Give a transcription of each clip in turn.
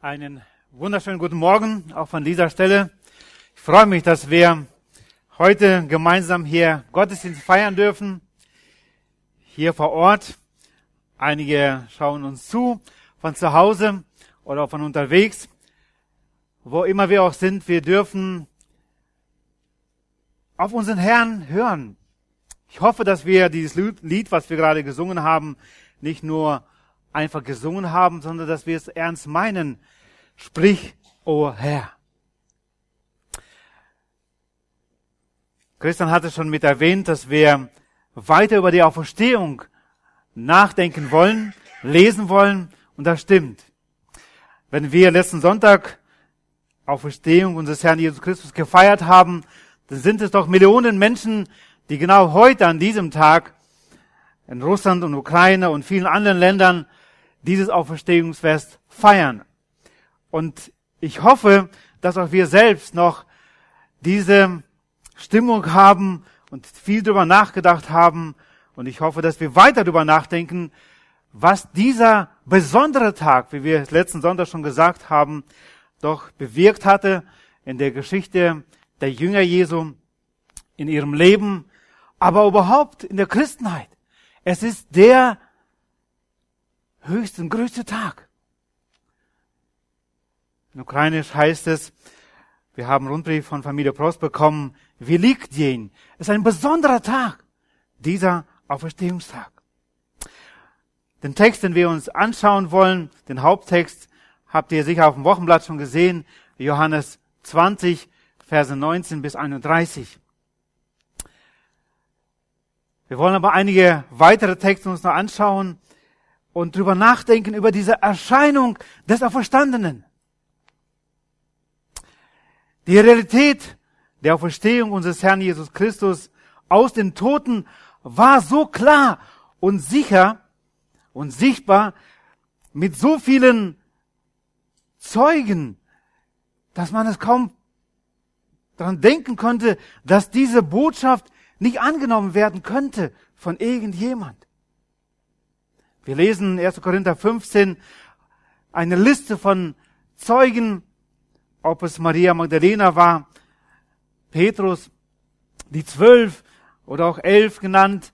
Einen wunderschönen guten Morgen auch von dieser Stelle. Ich freue mich, dass wir heute gemeinsam hier Gottesdienst feiern dürfen. Hier vor Ort. Einige schauen uns zu von zu Hause oder von unterwegs. Wo immer wir auch sind, wir dürfen auf unseren Herrn hören. Ich hoffe, dass wir dieses Lied, was wir gerade gesungen haben, nicht nur einfach gesungen haben, sondern dass wir es ernst meinen. Sprich, o oh Herr. Christian hatte schon mit erwähnt, dass wir weiter über die Auferstehung nachdenken wollen, lesen wollen, und das stimmt. Wenn wir letzten Sonntag Auferstehung unseres Herrn Jesus Christus gefeiert haben, dann sind es doch Millionen Menschen, die genau heute an diesem Tag in Russland und Ukraine und vielen anderen Ländern dieses Auferstehungsfest feiern. Und ich hoffe, dass auch wir selbst noch diese Stimmung haben und viel darüber nachgedacht haben. Und ich hoffe, dass wir weiter darüber nachdenken, was dieser besondere Tag, wie wir letzten Sonntag schon gesagt haben, doch bewirkt hatte in der Geschichte der Jünger Jesu, in ihrem Leben, aber überhaupt in der Christenheit. Es ist der höchste und größte Tag. In Ukrainisch heißt es, wir haben einen Rundbrief von Familie Prost bekommen, wie liegt jen? Es ist ein besonderer Tag, dieser Auferstehungstag. Den Text, den wir uns anschauen wollen, den Haupttext, habt ihr sicher auf dem Wochenblatt schon gesehen, Johannes 20, Verse 19 bis 31. Wir wollen aber einige weitere Texte uns noch anschauen und drüber nachdenken über diese Erscheinung des Auferstandenen. Die Realität der Auferstehung unseres Herrn Jesus Christus aus den Toten war so klar und sicher und sichtbar mit so vielen Zeugen, dass man es kaum daran denken konnte, dass diese Botschaft nicht angenommen werden könnte von irgendjemand. Wir lesen 1. Korinther 15 eine Liste von Zeugen, ob es Maria Magdalena war, Petrus, die zwölf oder auch elf genannt,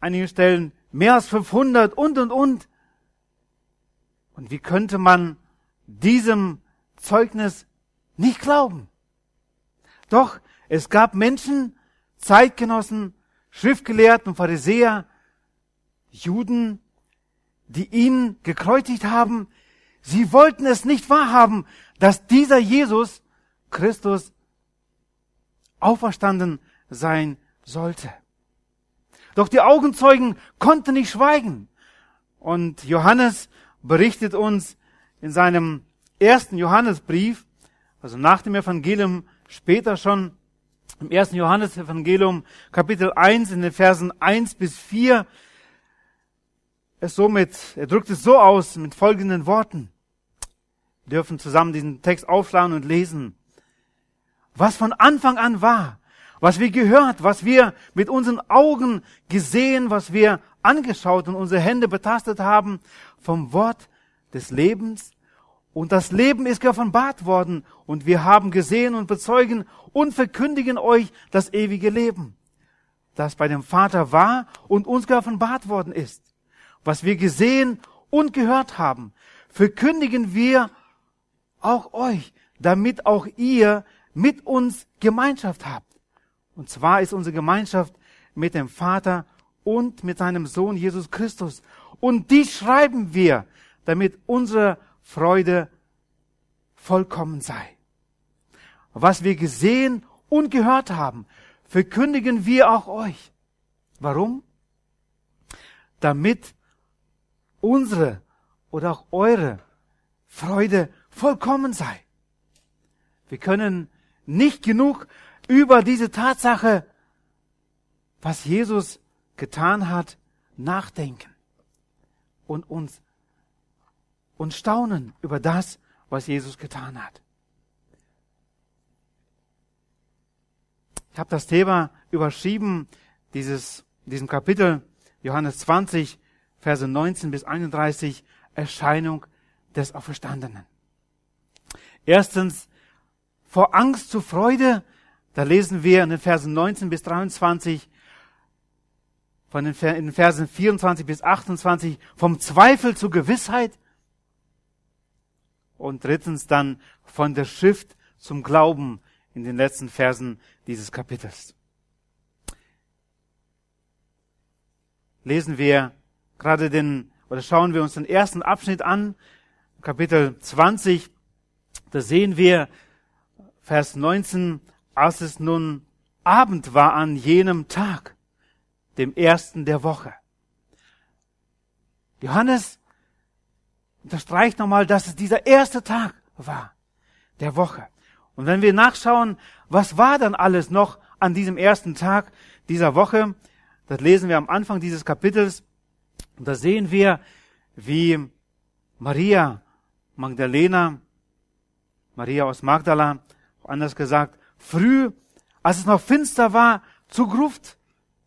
einigen Stellen mehr als 500 und, und, und. Und wie könnte man diesem Zeugnis nicht glauben? Doch es gab Menschen, Zeitgenossen, Schriftgelehrten, Pharisäer, Juden, die ihn gekreuzigt haben. Sie wollten es nicht wahrhaben, dass dieser Jesus Christus auferstanden sein sollte. Doch die Augenzeugen konnten nicht schweigen. Und Johannes berichtet uns in seinem ersten Johannesbrief, also nach dem Evangelium, später schon im ersten Johannesevangelium, Kapitel 1, in den Versen 1 bis 4, es somit, er drückt es so aus mit folgenden Worten. Wir dürfen zusammen diesen Text aufschlagen und lesen. Was von Anfang an war, was wir gehört, was wir mit unseren Augen gesehen, was wir angeschaut und unsere Hände betastet haben vom Wort des Lebens. Und das Leben ist geoffenbart worden und wir haben gesehen und bezeugen und verkündigen euch das ewige Leben, das bei dem Vater war und uns geoffenbart worden ist. Was wir gesehen und gehört haben, verkündigen wir auch euch, damit auch ihr mit uns Gemeinschaft habt. Und zwar ist unsere Gemeinschaft mit dem Vater und mit seinem Sohn Jesus Christus. Und die schreiben wir, damit unsere Freude vollkommen sei. Was wir gesehen und gehört haben, verkündigen wir auch euch. Warum? Damit unsere oder auch eure Freude vollkommen sei. Wir können nicht genug über diese Tatsache, was Jesus getan hat, nachdenken und uns und staunen über das, was Jesus getan hat. Ich habe das Thema überschrieben, dieses, diesem Kapitel, Johannes 20, Verse 19 bis 31, Erscheinung des Auferstandenen. Erstens, vor Angst zu Freude. Da lesen wir in den Versen 19 bis 23, von den, in den Versen 24 bis 28, vom Zweifel zur Gewissheit. Und drittens dann von der Schrift zum Glauben in den letzten Versen dieses Kapitels. Lesen wir gerade den, oder schauen wir uns den ersten Abschnitt an, Kapitel 20, da sehen wir Vers 19, als es nun Abend war an jenem Tag, dem ersten der Woche. Johannes unterstreicht nochmal, dass es dieser erste Tag war der Woche. Und wenn wir nachschauen, was war dann alles noch an diesem ersten Tag dieser Woche, das lesen wir am Anfang dieses Kapitels, und da sehen wir, wie Maria Magdalena, Maria aus Magdala, anders gesagt, früh, als es noch finster war, zur Gruft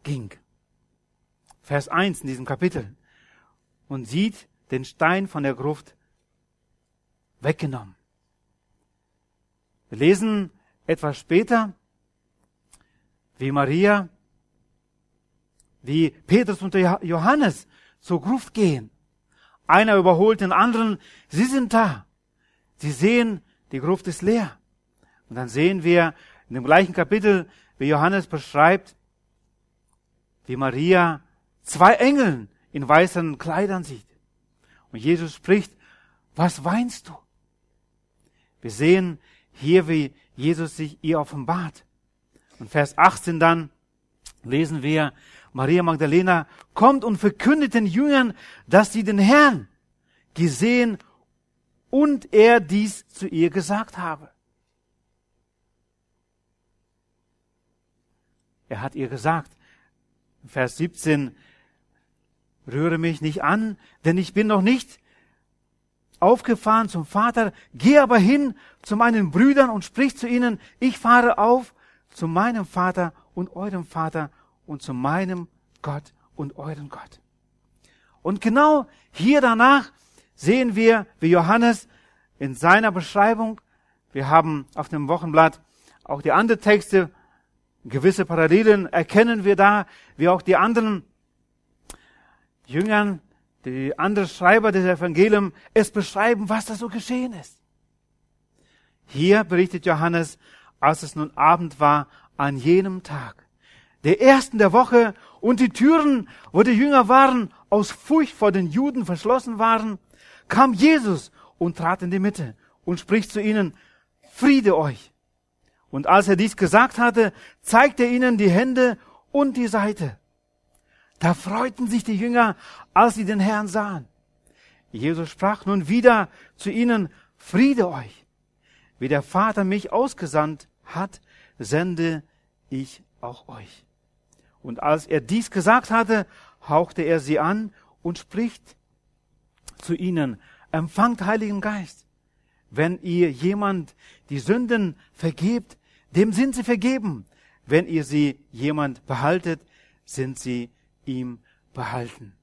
ging. Vers 1 in diesem Kapitel. Und sieht den Stein von der Gruft weggenommen. Wir lesen etwas später, wie Maria, wie Petrus und Johannes zur Gruft gehen. Einer überholt den anderen. Sie sind da. Sie sehen, die Gruft ist leer. Und dann sehen wir in dem gleichen Kapitel, wie Johannes beschreibt, wie Maria zwei Engeln in weißen Kleidern sieht. Und Jesus spricht, was weinst du? Wir sehen hier, wie Jesus sich ihr offenbart. Und Vers 18 dann lesen wir, Maria Magdalena kommt und verkündet den Jüngern, dass sie den Herrn gesehen und er dies zu ihr gesagt habe. Er hat ihr gesagt, Vers 17, rühre mich nicht an, denn ich bin noch nicht aufgefahren zum Vater, geh aber hin zu meinen Brüdern und sprich zu ihnen, ich fahre auf zu meinem Vater und eurem Vater und zu meinem Gott und euren Gott. Und genau hier danach sehen wir, wie Johannes in seiner Beschreibung, wir haben auf dem Wochenblatt auch die anderen Texte, gewisse Parallelen erkennen wir da, wie auch die anderen Jüngern, die anderen Schreiber des Evangeliums es beschreiben, was da so geschehen ist. Hier berichtet Johannes, als es nun Abend war, an jenem Tag, der ersten der Woche, und die Türen, wo die Jünger waren, aus Furcht vor den Juden verschlossen waren, kam Jesus und trat in die Mitte und spricht zu ihnen, Friede euch. Und als er dies gesagt hatte, zeigte er ihnen die Hände und die Seite. Da freuten sich die Jünger, als sie den Herrn sahen. Jesus sprach nun wieder zu ihnen, Friede euch. Wie der Vater mich ausgesandt hat, sende ich auch euch. Und als er dies gesagt hatte, hauchte er sie an und spricht zu ihnen, empfangt Heiligen Geist. Wenn ihr jemand die Sünden vergebt, dem sind sie vergeben. Wenn ihr sie jemand behaltet, sind sie ihm behalten.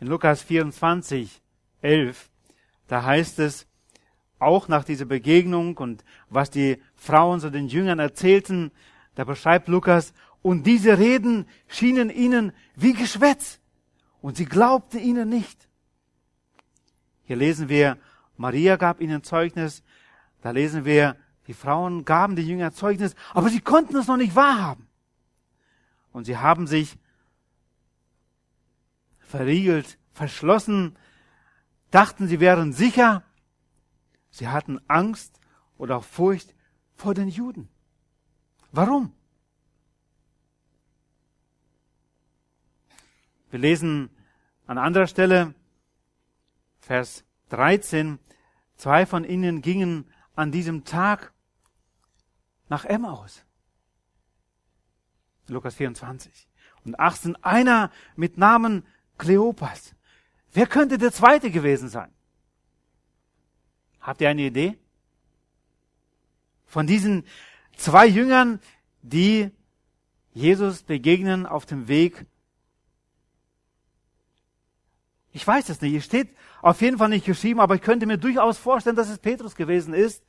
In Lukas 24, 11, da heißt es, auch nach dieser Begegnung und was die Frauen zu den Jüngern erzählten, da beschreibt Lukas, und diese Reden schienen ihnen wie Geschwätz und sie glaubte ihnen nicht. Hier lesen wir, Maria gab ihnen Zeugnis, da lesen wir, die Frauen gaben die Jünger Zeugnis, aber sie konnten es noch nicht wahrhaben. Und sie haben sich verriegelt, verschlossen, dachten, sie wären sicher. Sie hatten Angst oder auch Furcht vor den Juden. Warum? Wir lesen an anderer Stelle, Vers 13, zwei von ihnen gingen an diesem Tag nach Emmaus. Lukas 24. Und 18, einer mit Namen Kleopas. Wer könnte der zweite gewesen sein? Habt ihr eine Idee? Von diesen zwei Jüngern, die Jesus begegnen auf dem Weg Ich weiß es nicht. Es steht auf jeden Fall nicht geschrieben, aber ich könnte mir durchaus vorstellen, dass es Petrus gewesen ist,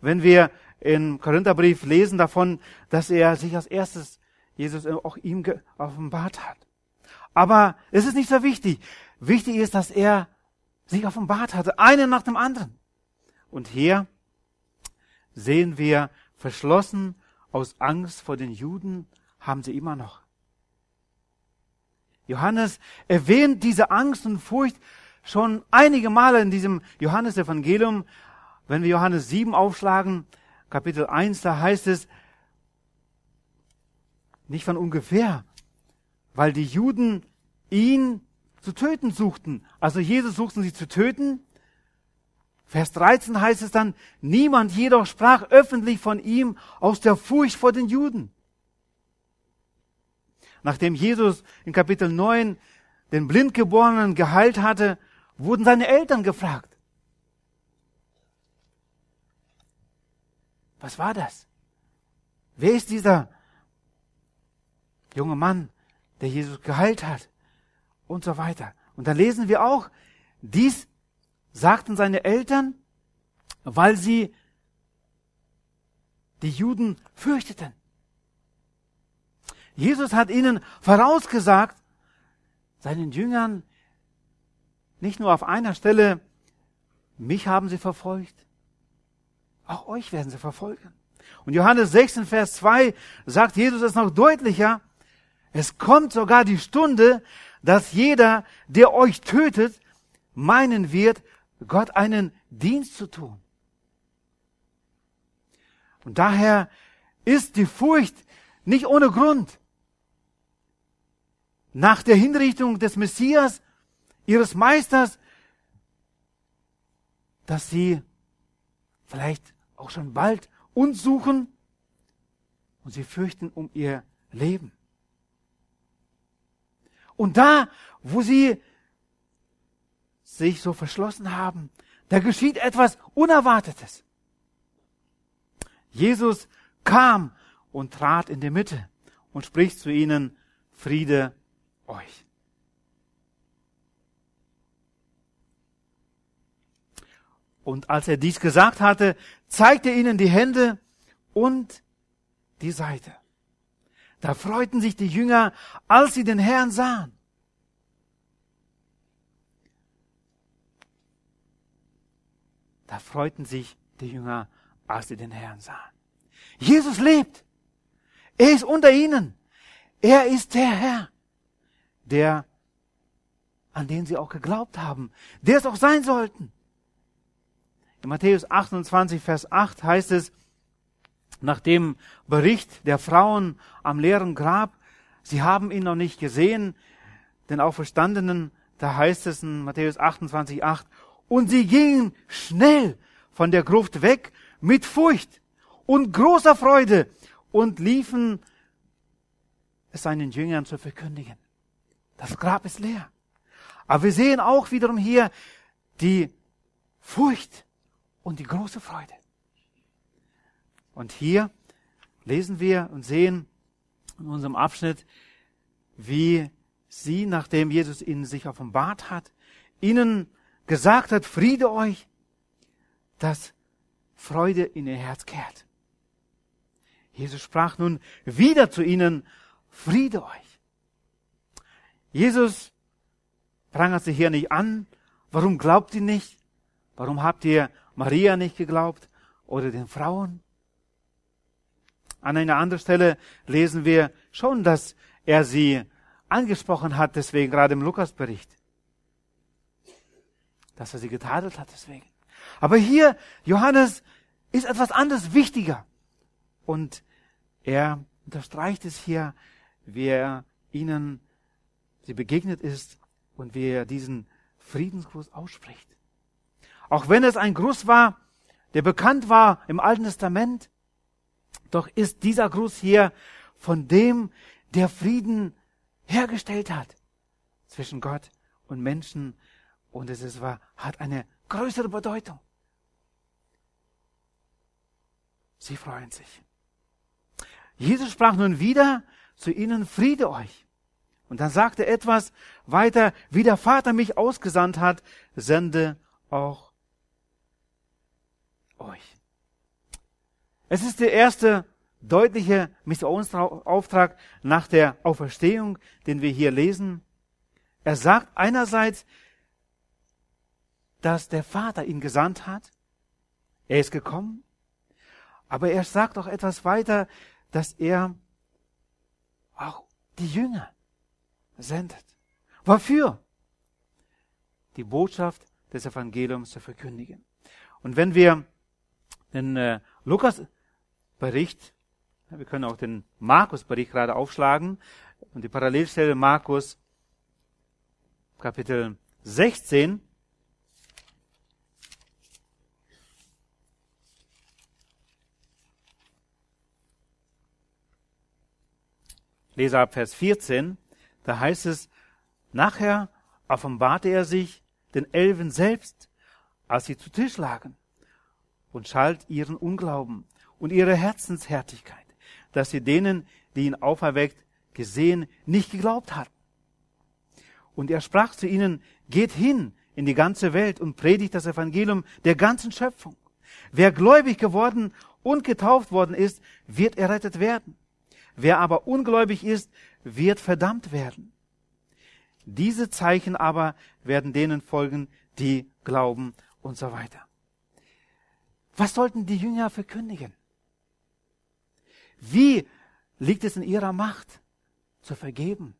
wenn wir im Korintherbrief lesen davon, dass er sich als erstes Jesus auch ihm offenbart hat. Aber es ist nicht so wichtig. Wichtig ist, dass er sich offenbart hatte, einen nach dem anderen. Und hier sehen wir, verschlossen aus Angst vor den Juden haben sie immer noch. Johannes erwähnt diese Angst und Furcht schon einige Male in diesem Johannesevangelium. Wenn wir Johannes 7 aufschlagen, Kapitel 1, da heißt es, nicht von ungefähr, weil die Juden ihn zu töten suchten. Also Jesus suchten sie zu töten. Vers 13 heißt es dann, niemand jedoch sprach öffentlich von ihm aus der Furcht vor den Juden. Nachdem Jesus in Kapitel 9 den Blindgeborenen geheilt hatte, wurden seine Eltern gefragt. Was war das? Wer ist dieser junge Mann, der Jesus geheilt hat? Und so weiter. Und dann lesen wir auch, dies sagten seine Eltern, weil sie die Juden fürchteten. Jesus hat ihnen vorausgesagt, seinen Jüngern nicht nur auf einer Stelle, mich haben sie verfolgt, auch euch werden sie verfolgen. Und Johannes 16, Vers 2 sagt Jesus es noch deutlicher, es kommt sogar die Stunde, dass jeder, der euch tötet, meinen wird, Gott einen Dienst zu tun. Und daher ist die Furcht nicht ohne Grund nach der Hinrichtung des Messias, ihres Meisters, dass sie vielleicht auch schon bald uns suchen und sie fürchten um ihr Leben. Und da, wo sie sich so verschlossen haben, da geschieht etwas Unerwartetes. Jesus kam und trat in die Mitte und spricht zu ihnen, Friede euch. Und als er dies gesagt hatte, zeigte er ihnen die Hände und die Seite. Da freuten sich die Jünger, als sie den Herrn sahen. Da freuten sich die Jünger, als sie den Herrn sahen. Jesus lebt. Er ist unter ihnen. Er ist der Herr der, an den sie auch geglaubt haben, der es auch sein sollten. In Matthäus 28, Vers 8 heißt es, nach dem Bericht der Frauen am leeren Grab, sie haben ihn noch nicht gesehen, den Auferstandenen, da heißt es in Matthäus 28, 8, und sie gingen schnell von der Gruft weg mit Furcht und großer Freude und liefen es seinen Jüngern zu verkündigen. Das Grab ist leer. Aber wir sehen auch wiederum hier die Furcht und die große Freude. Und hier lesen wir und sehen in unserem Abschnitt, wie sie, nachdem Jesus ihnen sich offenbart hat, ihnen gesagt hat, Friede euch, dass Freude in ihr Herz kehrt. Jesus sprach nun wieder zu ihnen, Friede euch. Jesus prangert sich hier nicht an. Warum glaubt ihr nicht? Warum habt ihr Maria nicht geglaubt oder den Frauen? An einer anderen Stelle lesen wir schon, dass er sie angesprochen hat, deswegen gerade im Lukasbericht. Dass er sie getadelt hat, deswegen. Aber hier, Johannes, ist etwas anderes wichtiger. Und er unterstreicht es hier, wie er ihnen sie begegnet ist und wie er diesen Friedensgruß ausspricht. Auch wenn es ein Gruß war, der bekannt war im Alten Testament, doch ist dieser Gruß hier von dem, der Frieden hergestellt hat zwischen Gott und Menschen und es war, hat eine größere Bedeutung. Sie freuen sich. Jesus sprach nun wieder zu ihnen, Friede euch. Und dann sagt er etwas weiter, wie der Vater mich ausgesandt hat, sende auch euch. Es ist der erste deutliche Missionsauftrag nach der Auferstehung, den wir hier lesen. Er sagt einerseits, dass der Vater ihn gesandt hat. Er ist gekommen. Aber er sagt auch etwas weiter, dass er auch die Jünger sendet. Wofür? Die Botschaft des Evangeliums zu verkündigen. Und wenn wir den äh, Lukas-Bericht, wir können auch den Markus-Bericht gerade aufschlagen und die Parallelstelle Markus Kapitel 16, lese ab Vers 14, da heißt es, nachher offenbarte er sich den Elfen selbst, als sie zu Tisch lagen, und schalt ihren Unglauben und ihre Herzenshärtigkeit, dass sie denen, die ihn auferweckt, gesehen, nicht geglaubt hatten. Und er sprach zu ihnen, geht hin in die ganze Welt und predigt das Evangelium der ganzen Schöpfung. Wer gläubig geworden und getauft worden ist, wird errettet werden. Wer aber ungläubig ist, wird verdammt werden. Diese Zeichen aber werden denen folgen, die glauben und so weiter. Was sollten die Jünger verkündigen? Wie liegt es in ihrer Macht zu vergeben?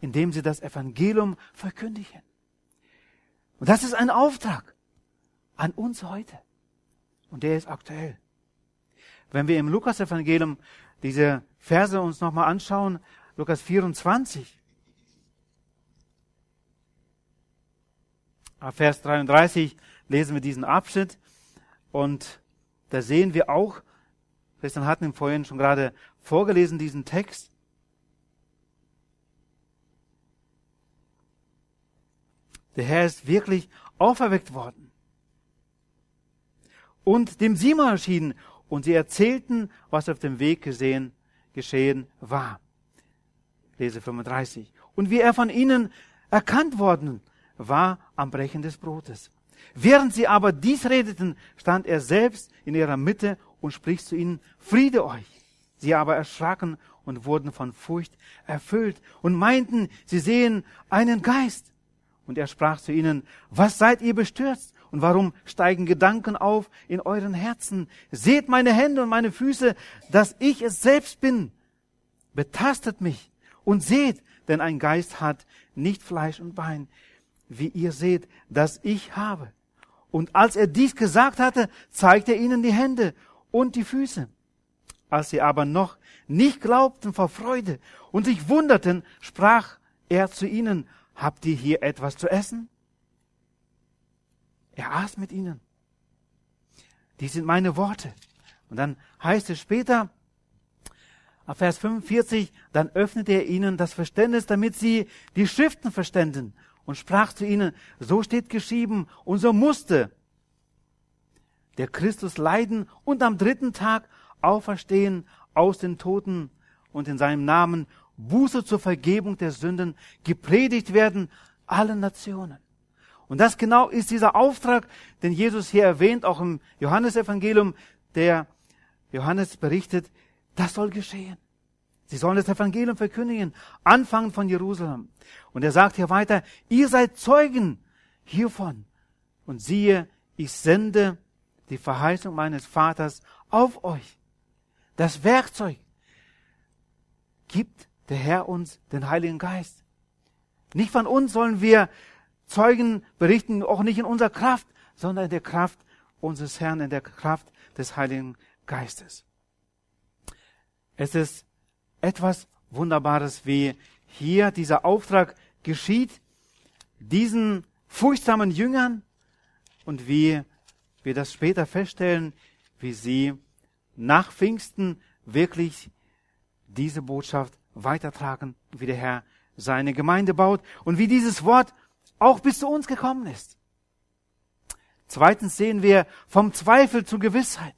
Indem sie das Evangelium verkündigen. Und das ist ein Auftrag an uns heute. Und der ist aktuell. Wenn wir im Lukas-Evangelium diese Verse uns nochmal anschauen, Lukas 24, Vers 33 lesen wir diesen Abschnitt und da sehen wir auch, Christian hatten ihn vorhin schon gerade vorgelesen, diesen Text. Der Herr ist wirklich auferweckt worden. Und dem Simon erschienen und sie erzählten, was auf dem Weg gesehen, geschehen war. Lese 35. Und wie er von ihnen erkannt worden war am Brechen des Brotes. Während sie aber dies redeten, stand er selbst in ihrer Mitte und spricht zu ihnen, Friede euch. Sie aber erschraken und wurden von Furcht erfüllt und meinten, sie sehen einen Geist. Und er sprach zu ihnen, was seid ihr bestürzt? Und warum steigen Gedanken auf in euren Herzen? Seht meine Hände und meine Füße, dass ich es selbst bin. Betastet mich und seht, denn ein Geist hat nicht Fleisch und Bein, wie ihr seht, dass ich habe. Und als er dies gesagt hatte, zeigte er ihnen die Hände und die Füße. Als sie aber noch nicht glaubten vor Freude und sich wunderten, sprach er zu ihnen, habt ihr hier etwas zu essen? Er aß mit ihnen. Die sind meine Worte. Und dann heißt es später, auf Vers 45, dann öffnete er ihnen das Verständnis, damit sie die Schriften verständen und sprach zu ihnen, so steht geschrieben und so musste der Christus leiden und am dritten Tag auferstehen aus den Toten und in seinem Namen Buße zur Vergebung der Sünden gepredigt werden allen Nationen. Und das genau ist dieser Auftrag, den Jesus hier erwähnt, auch im Johannesevangelium, der Johannes berichtet, das soll geschehen. Sie sollen das Evangelium verkündigen, anfangen von Jerusalem. Und er sagt hier weiter, ihr seid Zeugen hiervon. Und siehe, ich sende die Verheißung meines Vaters auf euch. Das Werkzeug gibt der Herr uns den Heiligen Geist. Nicht von uns sollen wir Zeugen berichten auch nicht in unserer Kraft, sondern in der Kraft unseres Herrn, in der Kraft des Heiligen Geistes. Es ist etwas Wunderbares, wie hier dieser Auftrag geschieht, diesen furchtsamen Jüngern und wie wir das später feststellen, wie sie nach Pfingsten wirklich diese Botschaft weitertragen, wie der Herr seine Gemeinde baut und wie dieses Wort auch bis zu uns gekommen ist. Zweitens sehen wir vom Zweifel zur Gewissheit.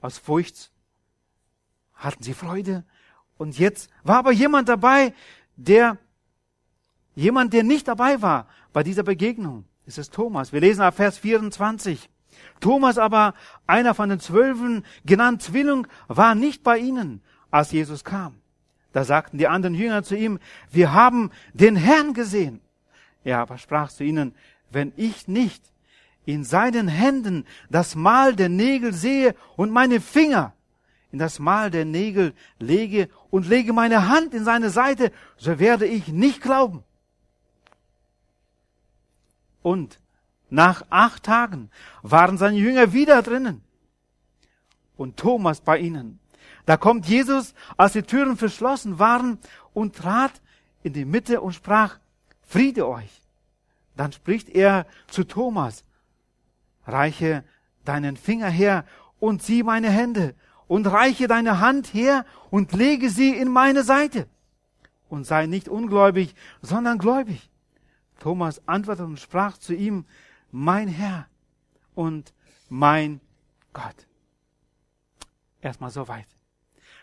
Aus Furcht hatten sie Freude Und jetzt war aber jemand dabei, der, jemand, der nicht dabei war bei dieser Begegnung. Es ist Thomas. Wir lesen ab Vers 24. Thomas aber, einer von den Zwölfen, genannt Zwilling, war nicht bei ihnen, als Jesus kam. Da sagten die anderen Jünger zu ihm, wir haben den Herrn gesehen. Er aber sprach zu ihnen, wenn ich nicht in seinen Händen das Mal der Nägel sehe und meine Finger in das Mal der Nägel lege und lege meine Hand in seine Seite, so werde ich nicht glauben. Und nach acht Tagen waren seine Jünger wieder drinnen und Thomas bei ihnen. Da kommt Jesus, als die Türen verschlossen waren und trat in die Mitte und sprach, Friede euch. Dann spricht er zu Thomas, reiche deinen Finger her und sieh meine Hände und reiche deine Hand her und lege sie in meine Seite und sei nicht ungläubig, sondern gläubig. Thomas antwortete und sprach zu ihm, mein Herr und mein Gott. Erstmal so weit.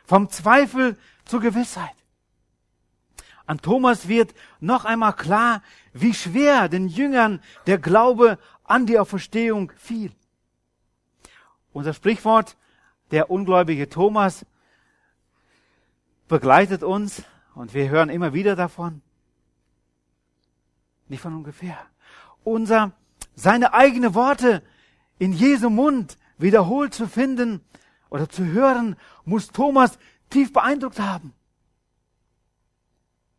Vom Zweifel zur Gewissheit. An Thomas wird noch einmal klar, wie schwer den Jüngern der Glaube an die Auferstehung fiel. Unser Sprichwort, der ungläubige Thomas, begleitet uns und wir hören immer wieder davon. Nicht von ungefähr. Unser seine eigenen Worte in Jesu Mund wiederholt zu finden oder zu hören, muss Thomas tief beeindruckt haben.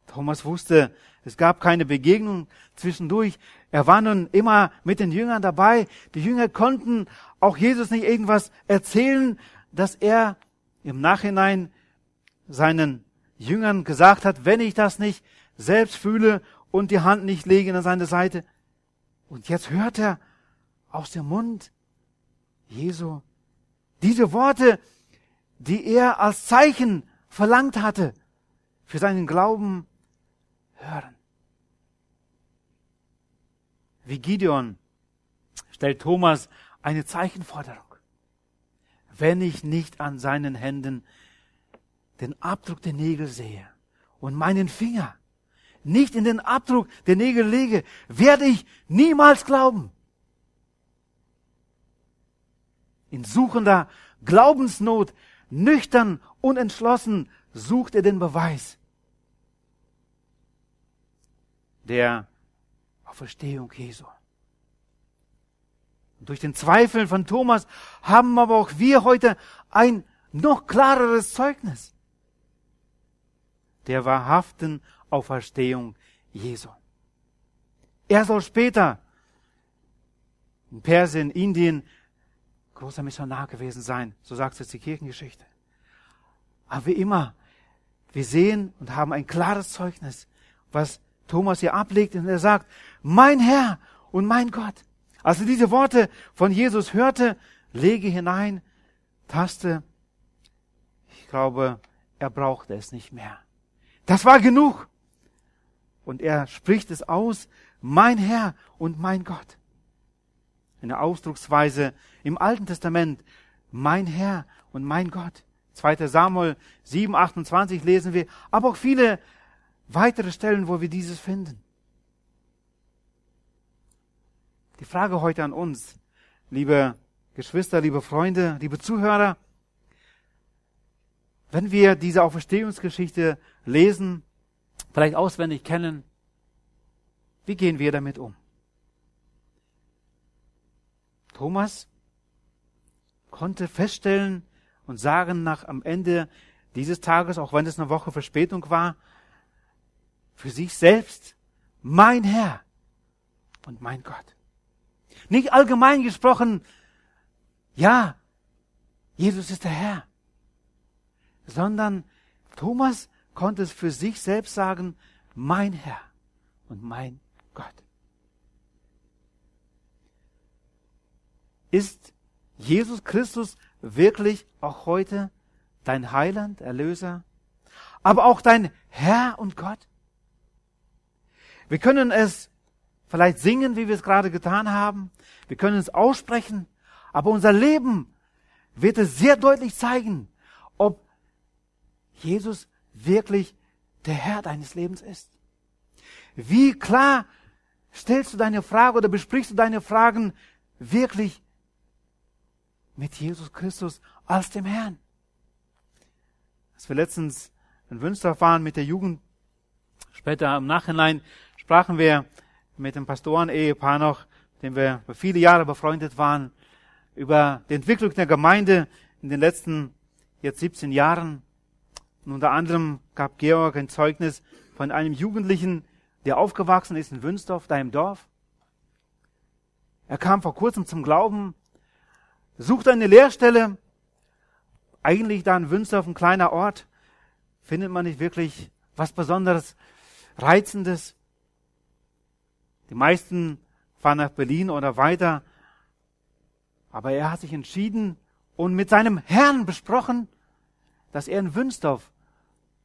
Thomas wusste, es gab keine Begegnung zwischendurch. Er war nun immer mit den Jüngern dabei. Die Jünger konnten auch Jesus nicht irgendwas erzählen, dass er im Nachhinein seinen Jüngern gesagt hat, wenn ich das nicht selbst fühle und die Hand nicht lege an seine Seite, und jetzt hört er aus dem Mund Jesu diese Worte, die er als Zeichen verlangt hatte für seinen Glauben hören. Wie Gideon stellt Thomas eine Zeichenforderung. Wenn ich nicht an seinen Händen den Abdruck der Nägel sehe und meinen Finger nicht in den Abdruck der Nägel lege, werde ich niemals glauben. In suchender Glaubensnot, nüchtern und entschlossen sucht er den Beweis der Auferstehung Jesu. durch den Zweifel von Thomas haben aber auch wir heute ein noch klareres Zeugnis der wahrhaften Auferstehung Jesu. Er soll später in Persien, Indien, großer Missionar gewesen sein. So sagt es die Kirchengeschichte. Aber wie immer, wir sehen und haben ein klares Zeugnis, was Thomas hier ablegt und er sagt, mein Herr und mein Gott. Als er diese Worte von Jesus hörte, lege hinein, taste, ich glaube, er brauchte es nicht mehr. Das war genug. Und er spricht es aus, mein Herr und mein Gott. Eine Ausdrucksweise im Alten Testament, mein Herr und mein Gott. 2. Samuel 7, 28 lesen wir, aber auch viele weitere Stellen, wo wir dieses finden. Die Frage heute an uns, liebe Geschwister, liebe Freunde, liebe Zuhörer, wenn wir diese Auferstehungsgeschichte lesen, vielleicht auswendig kennen. Wie gehen wir damit um? Thomas konnte feststellen und sagen nach am Ende dieses Tages, auch wenn es eine Woche Verspätung war, für sich selbst, mein Herr und mein Gott. Nicht allgemein gesprochen, ja, Jesus ist der Herr, sondern Thomas konnte es für sich selbst sagen, mein Herr und mein Gott. Ist Jesus Christus wirklich auch heute dein Heiland, Erlöser, aber auch dein Herr und Gott? Wir können es vielleicht singen, wie wir es gerade getan haben. Wir können es aussprechen, aber unser Leben wird es sehr deutlich zeigen, ob Jesus wirklich der Herr deines Lebens ist? Wie klar stellst du deine Frage oder besprichst du deine Fragen wirklich mit Jesus Christus als dem Herrn? Als wir letztens in Wünsdorf waren mit der Jugend, später im Nachhinein sprachen wir mit dem Pastoren-Ehepaar noch, dem wir viele Jahre befreundet waren, über die Entwicklung der Gemeinde in den letzten jetzt 17 Jahren. Und unter anderem gab Georg ein Zeugnis von einem Jugendlichen, der aufgewachsen ist in Wünsdorf, da im Dorf. Er kam vor kurzem zum Glauben, suchte eine Lehrstelle, eigentlich da in Wünsdorf ein kleiner Ort, findet man nicht wirklich was Besonderes, Reizendes. Die meisten fahren nach Berlin oder weiter, aber er hat sich entschieden und mit seinem Herrn besprochen, dass er in Wünsdorf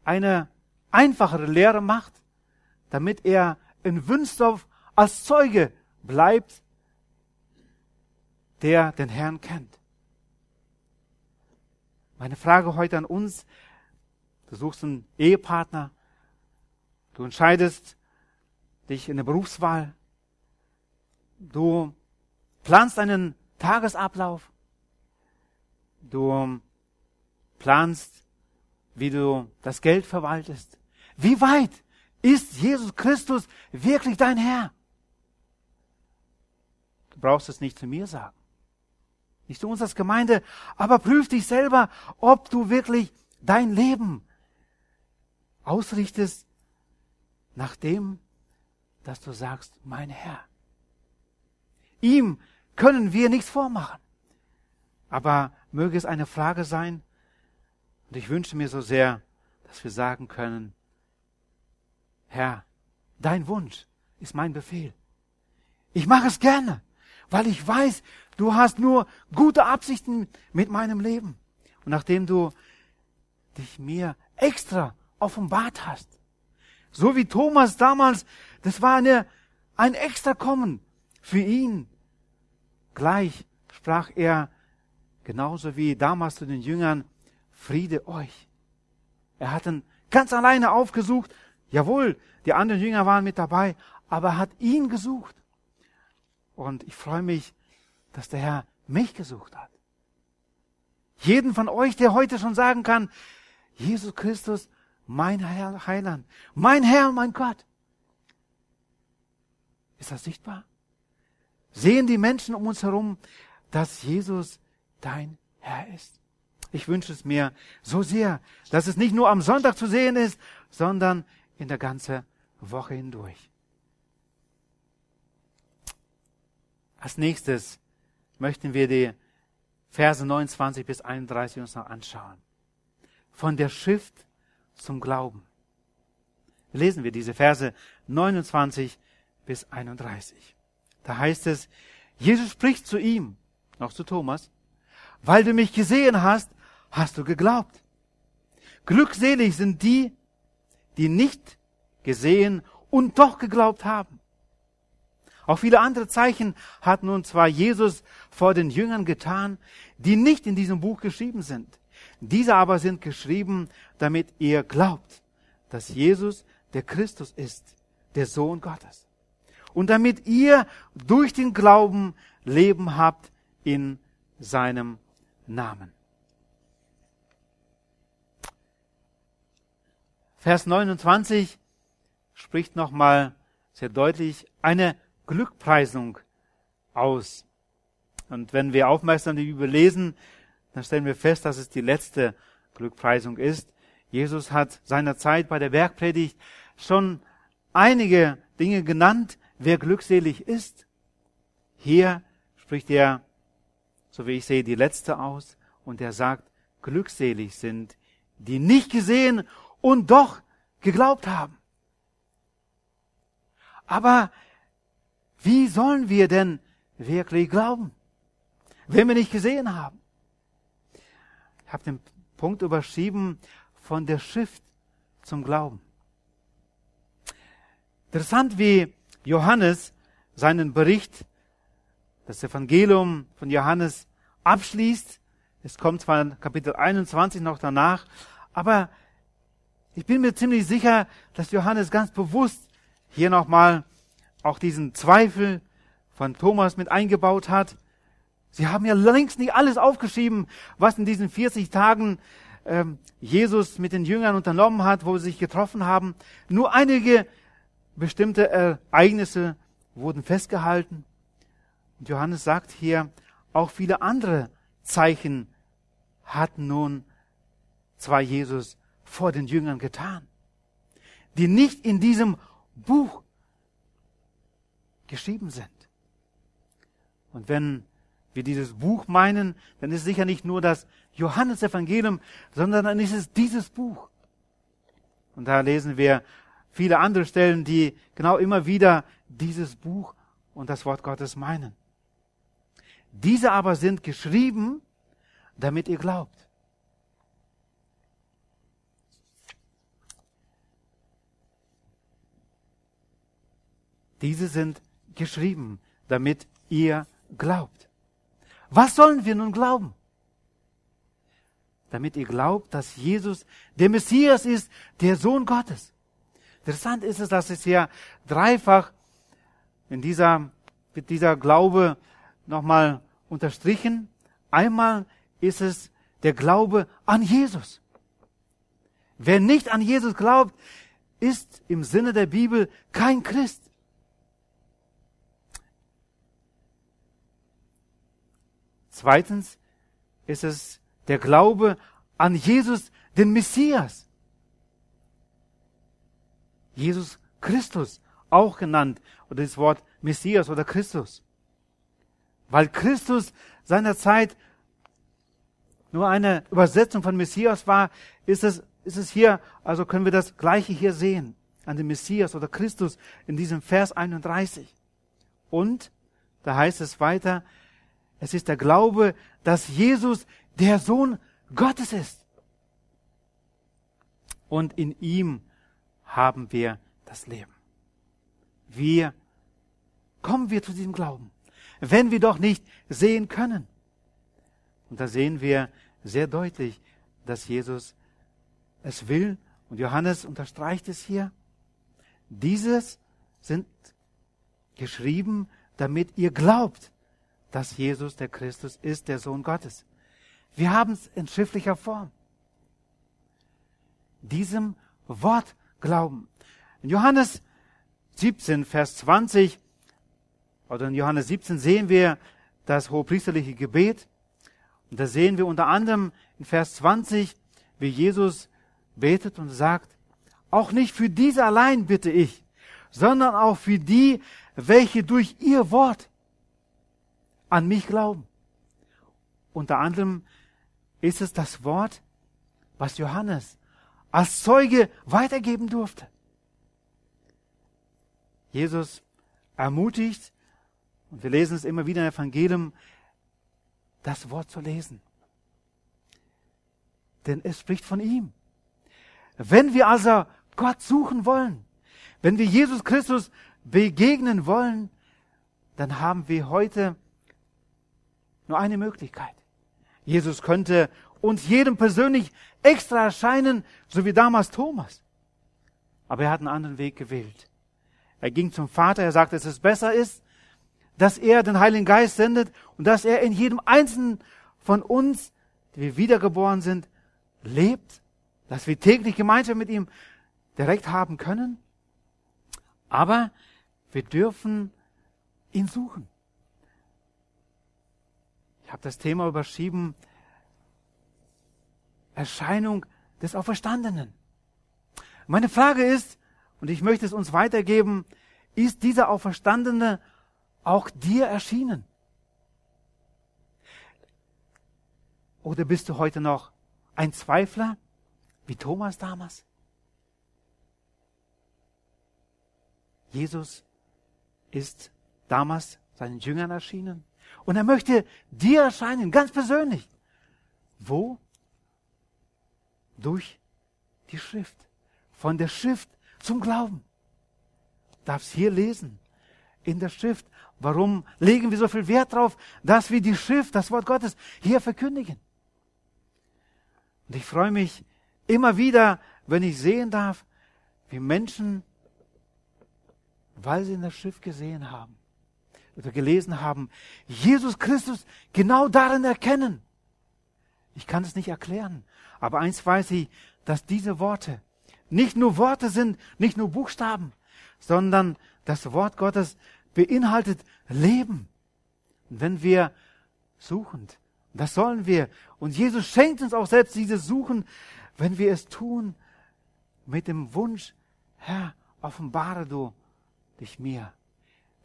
eine einfachere Lehre macht, damit er in Wünsdorf als Zeuge bleibt, der den Herrn kennt. Meine Frage heute an uns, du suchst einen Ehepartner, du entscheidest dich in der Berufswahl, du planst einen Tagesablauf, du planst, wie du das Geld verwaltest. Wie weit ist Jesus Christus wirklich dein Herr? Du brauchst es nicht zu mir sagen. Nicht zu uns als Gemeinde, aber prüf dich selber, ob du wirklich dein Leben ausrichtest nach dem, dass du sagst, mein Herr. Ihm können wir nichts vormachen. Aber möge es eine Frage sein, und ich wünsche mir so sehr, dass wir sagen können, Herr, dein Wunsch ist mein Befehl. Ich mache es gerne, weil ich weiß, du hast nur gute Absichten mit meinem Leben. Und nachdem du dich mir extra offenbart hast, so wie Thomas damals, das war eine, ein extra Kommen für ihn. Gleich sprach er genauso wie damals zu den Jüngern, Friede euch. Er hat ihn ganz alleine aufgesucht. Jawohl, die anderen Jünger waren mit dabei, aber er hat ihn gesucht. Und ich freue mich, dass der Herr mich gesucht hat. Jeden von euch, der heute schon sagen kann, Jesus Christus, mein Herr, Heiland, mein Herr, mein Gott. Ist das sichtbar? Sehen die Menschen um uns herum, dass Jesus dein Herr ist? Ich wünsche es mir so sehr, dass es nicht nur am Sonntag zu sehen ist, sondern in der ganzen Woche hindurch. Als nächstes möchten wir die Verse 29 bis 31 uns noch anschauen. Von der Schrift zum Glauben. Lesen wir diese Verse 29 bis 31. Da heißt es, Jesus spricht zu ihm, noch zu Thomas, weil du mich gesehen hast, hast du geglaubt. Glückselig sind die, die nicht gesehen und doch geglaubt haben. Auch viele andere Zeichen hat nun zwar Jesus vor den Jüngern getan, die nicht in diesem Buch geschrieben sind. Diese aber sind geschrieben, damit ihr glaubt, dass Jesus der Christus ist, der Sohn Gottes. Und damit ihr durch den Glauben Leben habt in seinem Namen. Vers 29 spricht nochmal sehr deutlich eine Glückpreisung aus. Und wenn wir aufmerksam die Bibel lesen, dann stellen wir fest, dass es die letzte Glückpreisung ist. Jesus hat seinerzeit bei der Bergpredigt schon einige Dinge genannt, wer glückselig ist. Hier spricht er, so wie ich sehe, die letzte aus und er sagt, glückselig sind, die nicht gesehen und doch geglaubt haben. Aber wie sollen wir denn wirklich glauben, wenn wir nicht gesehen haben? Ich habe den Punkt überschrieben von der Schrift zum Glauben. Interessant, wie Johannes seinen Bericht, das Evangelium von Johannes abschließt. Es kommt zwar in Kapitel 21 noch danach, aber Ich bin mir ziemlich sicher, dass Johannes ganz bewusst hier nochmal auch diesen Zweifel von Thomas mit eingebaut hat. Sie haben ja längst nicht alles aufgeschrieben, was in diesen 40 Tagen ähm, Jesus mit den Jüngern unternommen hat, wo sie sich getroffen haben. Nur einige bestimmte Ereignisse wurden festgehalten. Und Johannes sagt hier, auch viele andere Zeichen hat nun zwar Jesus vor den Jüngern getan, die nicht in diesem Buch geschrieben sind. Und wenn wir dieses Buch meinen, dann ist es sicher nicht nur das Johannesevangelium, sondern dann ist es dieses Buch. Und da lesen wir viele andere Stellen, die genau immer wieder dieses Buch und das Wort Gottes meinen. Diese aber sind geschrieben, damit ihr glaubt. Diese sind geschrieben, damit ihr glaubt. Was sollen wir nun glauben? Damit ihr glaubt, dass Jesus der Messias ist, der Sohn Gottes. Interessant ist es, dass es hier dreifach in dieser, mit dieser Glaube nochmal unterstrichen. Einmal ist es der Glaube an Jesus. Wer nicht an Jesus glaubt, ist im Sinne der Bibel kein Christ. Zweitens ist es der Glaube an Jesus, den Messias. Jesus Christus, auch genannt, oder das Wort Messias oder Christus. Weil Christus seinerzeit nur eine Übersetzung von Messias war, ist es, ist es hier, also können wir das Gleiche hier sehen, an den Messias oder Christus in diesem Vers 31. Und, da heißt es weiter, es ist der Glaube, dass Jesus der Sohn Gottes ist. Und in ihm haben wir das Leben. Wir kommen wir zu diesem Glauben, wenn wir doch nicht sehen können. Und da sehen wir sehr deutlich, dass Jesus es will. Und Johannes unterstreicht es hier. Dieses sind geschrieben, damit ihr glaubt, dass Jesus der Christus ist, der Sohn Gottes. Wir haben es in schriftlicher Form. Diesem Wort glauben. In Johannes 17, Vers 20 oder in Johannes 17 sehen wir das hohepriesterliche Gebet. Und da sehen wir unter anderem in Vers 20, wie Jesus betet und sagt, auch nicht für diese allein bitte ich, sondern auch für die, welche durch ihr Wort an mich glauben. Unter anderem ist es das Wort, was Johannes als Zeuge weitergeben durfte. Jesus ermutigt, und wir lesen es immer wieder im Evangelium, das Wort zu lesen. Denn es spricht von ihm. Wenn wir also Gott suchen wollen, wenn wir Jesus Christus begegnen wollen, dann haben wir heute nur eine Möglichkeit. Jesus könnte uns jedem persönlich extra erscheinen, so wie damals Thomas. Aber er hat einen anderen Weg gewählt. Er ging zum Vater, er sagte, dass es besser ist, dass er den Heiligen Geist sendet und dass er in jedem einzelnen von uns, die wir wiedergeboren sind, lebt, dass wir täglich Gemeinschaft mit ihm direkt haben können. Aber wir dürfen ihn suchen. Ich habe das Thema überschrieben, Erscheinung des Auferstandenen. Meine Frage ist, und ich möchte es uns weitergeben, ist dieser Auferstandene auch dir erschienen? Oder bist du heute noch ein Zweifler, wie Thomas damals? Jesus ist damals seinen Jüngern erschienen. Und er möchte dir erscheinen, ganz persönlich. Wo? Durch die Schrift. Von der Schrift zum Glauben. Darfst hier lesen. In der Schrift. Warum legen wir so viel Wert darauf, dass wir die Schrift, das Wort Gottes hier verkündigen? Und ich freue mich immer wieder, wenn ich sehen darf, wie Menschen, weil sie in der Schrift gesehen haben oder gelesen haben, Jesus Christus genau darin erkennen. Ich kann es nicht erklären, aber eins weiß ich, dass diese Worte nicht nur Worte sind, nicht nur Buchstaben, sondern das Wort Gottes beinhaltet Leben. Und wenn wir suchend, das sollen wir, und Jesus schenkt uns auch selbst dieses Suchen, wenn wir es tun mit dem Wunsch, Herr, offenbare du dich mir,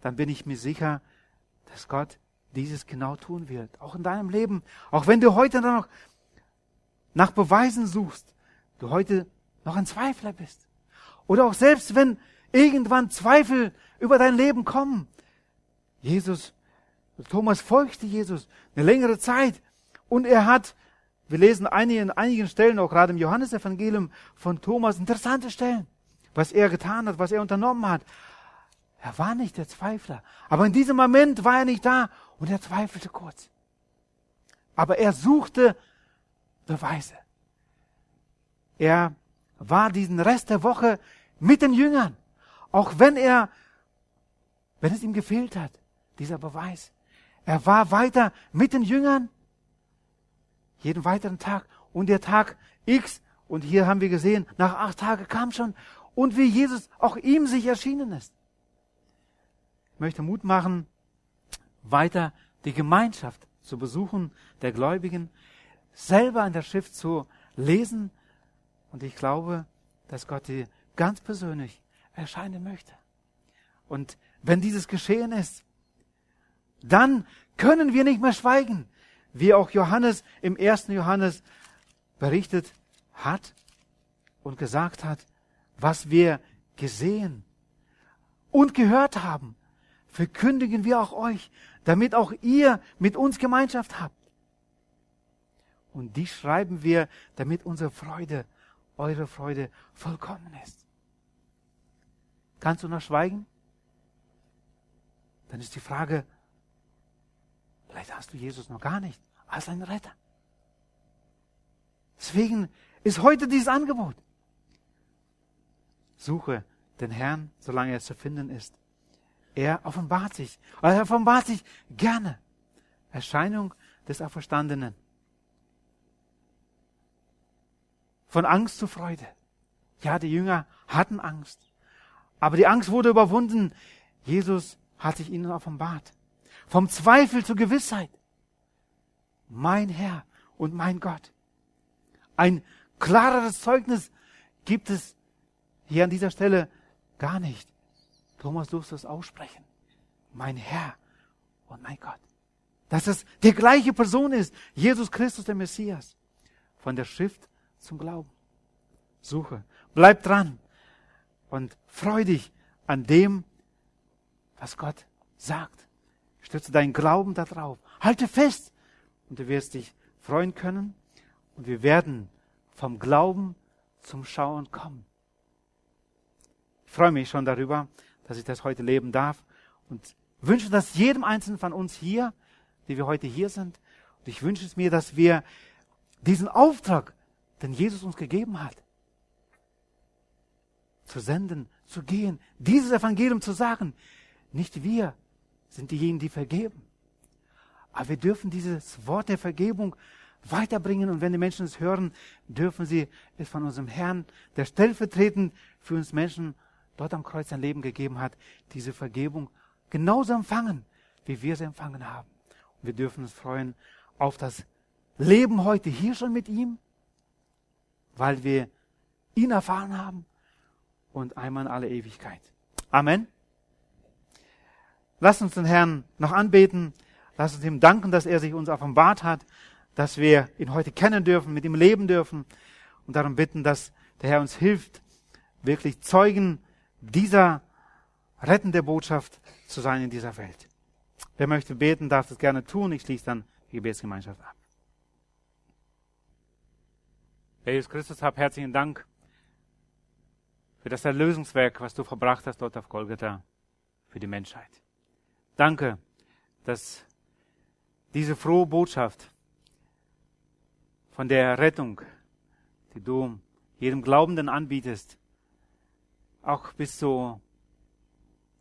dann bin ich mir sicher, dass Gott dieses genau tun wird. Auch in deinem Leben. Auch wenn du heute noch nach Beweisen suchst, du heute noch ein Zweifler bist. Oder auch selbst wenn irgendwann Zweifel über dein Leben kommen. Jesus, Thomas folgte Jesus eine längere Zeit und er hat, wir lesen einige, in einigen Stellen, auch gerade im Johannesevangelium von Thomas, interessante Stellen, was er getan hat, was er unternommen hat. Er war nicht der Zweifler. Aber in diesem Moment war er nicht da und er zweifelte kurz. Aber er suchte Beweise. Er war diesen Rest der Woche mit den Jüngern. Auch wenn er, wenn es ihm gefehlt hat, dieser Beweis. Er war weiter mit den Jüngern. Jeden weiteren Tag. Und der Tag X, und hier haben wir gesehen, nach acht Tagen kam schon. Und wie Jesus auch ihm sich erschienen ist. Möchte Mut machen, weiter die Gemeinschaft zu besuchen der Gläubigen, selber in der Schrift zu lesen. Und ich glaube, dass Gott dir ganz persönlich erscheinen möchte. Und wenn dieses geschehen ist, dann können wir nicht mehr schweigen, wie auch Johannes im ersten Johannes berichtet hat und gesagt hat, was wir gesehen und gehört haben, verkündigen wir auch euch, damit auch ihr mit uns Gemeinschaft habt. Und die schreiben wir, damit unsere Freude, eure Freude vollkommen ist. Kannst du noch schweigen? Dann ist die Frage, vielleicht hast du Jesus noch gar nicht als einen Retter. Deswegen ist heute dieses Angebot. Suche den Herrn, solange er zu finden ist. Er offenbart sich. Er offenbart sich gerne. Erscheinung des Auferstandenen. Von Angst zu Freude. Ja, die Jünger hatten Angst. Aber die Angst wurde überwunden. Jesus hat sich ihnen offenbart. Vom Zweifel zur Gewissheit. Mein Herr und mein Gott. Ein klareres Zeugnis gibt es hier an dieser Stelle gar nicht. Thomas durfte es aussprechen. Mein Herr und mein Gott. Dass es die gleiche Person ist. Jesus Christus, der Messias. Von der Schrift zum Glauben. Suche. Bleib dran. Und freu dich an dem, was Gott sagt. Stütze deinen Glauben darauf. Halte fest. Und du wirst dich freuen können. Und wir werden vom Glauben zum Schauen kommen. Ich freue mich schon darüber, dass ich das heute leben darf und wünsche das jedem Einzelnen von uns hier, die wir heute hier sind. Und ich wünsche es mir, dass wir diesen Auftrag, den Jesus uns gegeben hat, zu senden, zu gehen, dieses Evangelium zu sagen. Nicht wir sind diejenigen, die vergeben. Aber wir dürfen dieses Wort der Vergebung weiterbringen und wenn die Menschen es hören, dürfen sie es von unserem Herrn, der stellvertretend für uns Menschen dort am Kreuz sein Leben gegeben hat, diese Vergebung genauso empfangen, wie wir sie empfangen haben. Und wir dürfen uns freuen auf das Leben heute hier schon mit ihm, weil wir ihn erfahren haben und einmal in alle Ewigkeit. Amen. Lass uns den Herrn noch anbeten. Lass uns ihm danken, dass er sich uns offenbart hat, dass wir ihn heute kennen dürfen, mit ihm leben dürfen und darum bitten, dass der Herr uns hilft, wirklich Zeugen dieser rettende Botschaft zu sein in dieser Welt. Wer möchte beten, darf das gerne tun. Ich schließe dann die Gebetsgemeinschaft ab. Herr Jesus Christus, hab herzlichen Dank für das Erlösungswerk, was du verbracht hast dort auf Golgatha für die Menschheit. Danke, dass diese frohe Botschaft von der Rettung, die du jedem Glaubenden anbietest, auch bis zu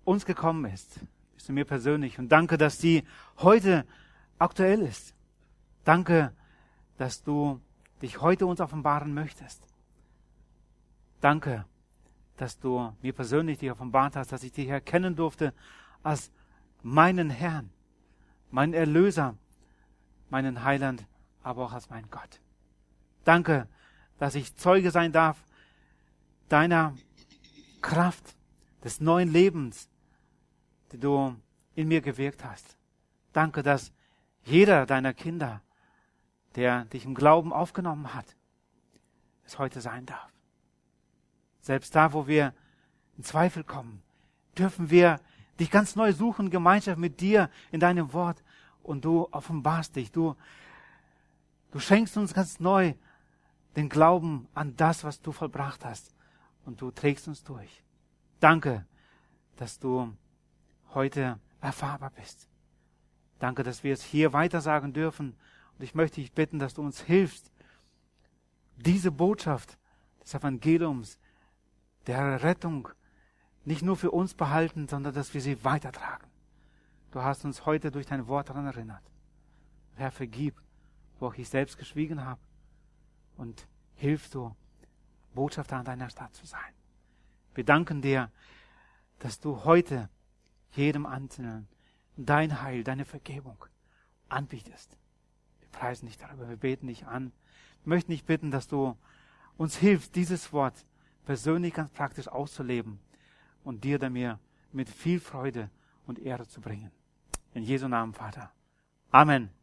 uns gekommen ist, bis zu mir persönlich. Und danke, dass die heute aktuell ist. Danke, dass du dich heute uns offenbaren möchtest. Danke, dass du mir persönlich dich offenbart hast, dass ich dich erkennen durfte als meinen Herrn, meinen Erlöser, meinen Heiland, aber auch als mein Gott. Danke, dass ich Zeuge sein darf deiner Kraft, des neuen Lebens, die du in mir gewirkt hast. Danke, dass jeder deiner Kinder, der dich im Glauben aufgenommen hat, es heute sein darf. Selbst da, wo wir in Zweifel kommen, dürfen wir dich ganz neu suchen, Gemeinschaft mit dir in deinem Wort. Und du offenbarst dich, du, du schenkst uns ganz neu den Glauben an das, was du vollbracht hast. Und du trägst uns durch. Danke, dass du heute erfahrbar bist. Danke, dass wir es hier weitersagen dürfen. Und ich möchte dich bitten, dass du uns hilfst, diese Botschaft des Evangeliums, der Rettung, nicht nur für uns behalten, sondern dass wir sie weitertragen. Du hast uns heute durch dein Wort daran erinnert. Herr, vergib, wo auch ich selbst geschwiegen habe. Und hilf du, Botschafter an deiner Stadt zu sein. Wir danken dir, dass du heute jedem Einzelnen dein Heil, deine Vergebung anbietest. Wir preisen dich darüber, wir beten dich an. Wir möchten dich bitten, dass du uns hilfst, dieses Wort persönlich ganz praktisch auszuleben und dir da mir mit viel Freude und Ehre zu bringen. In Jesu Namen, Vater. Amen.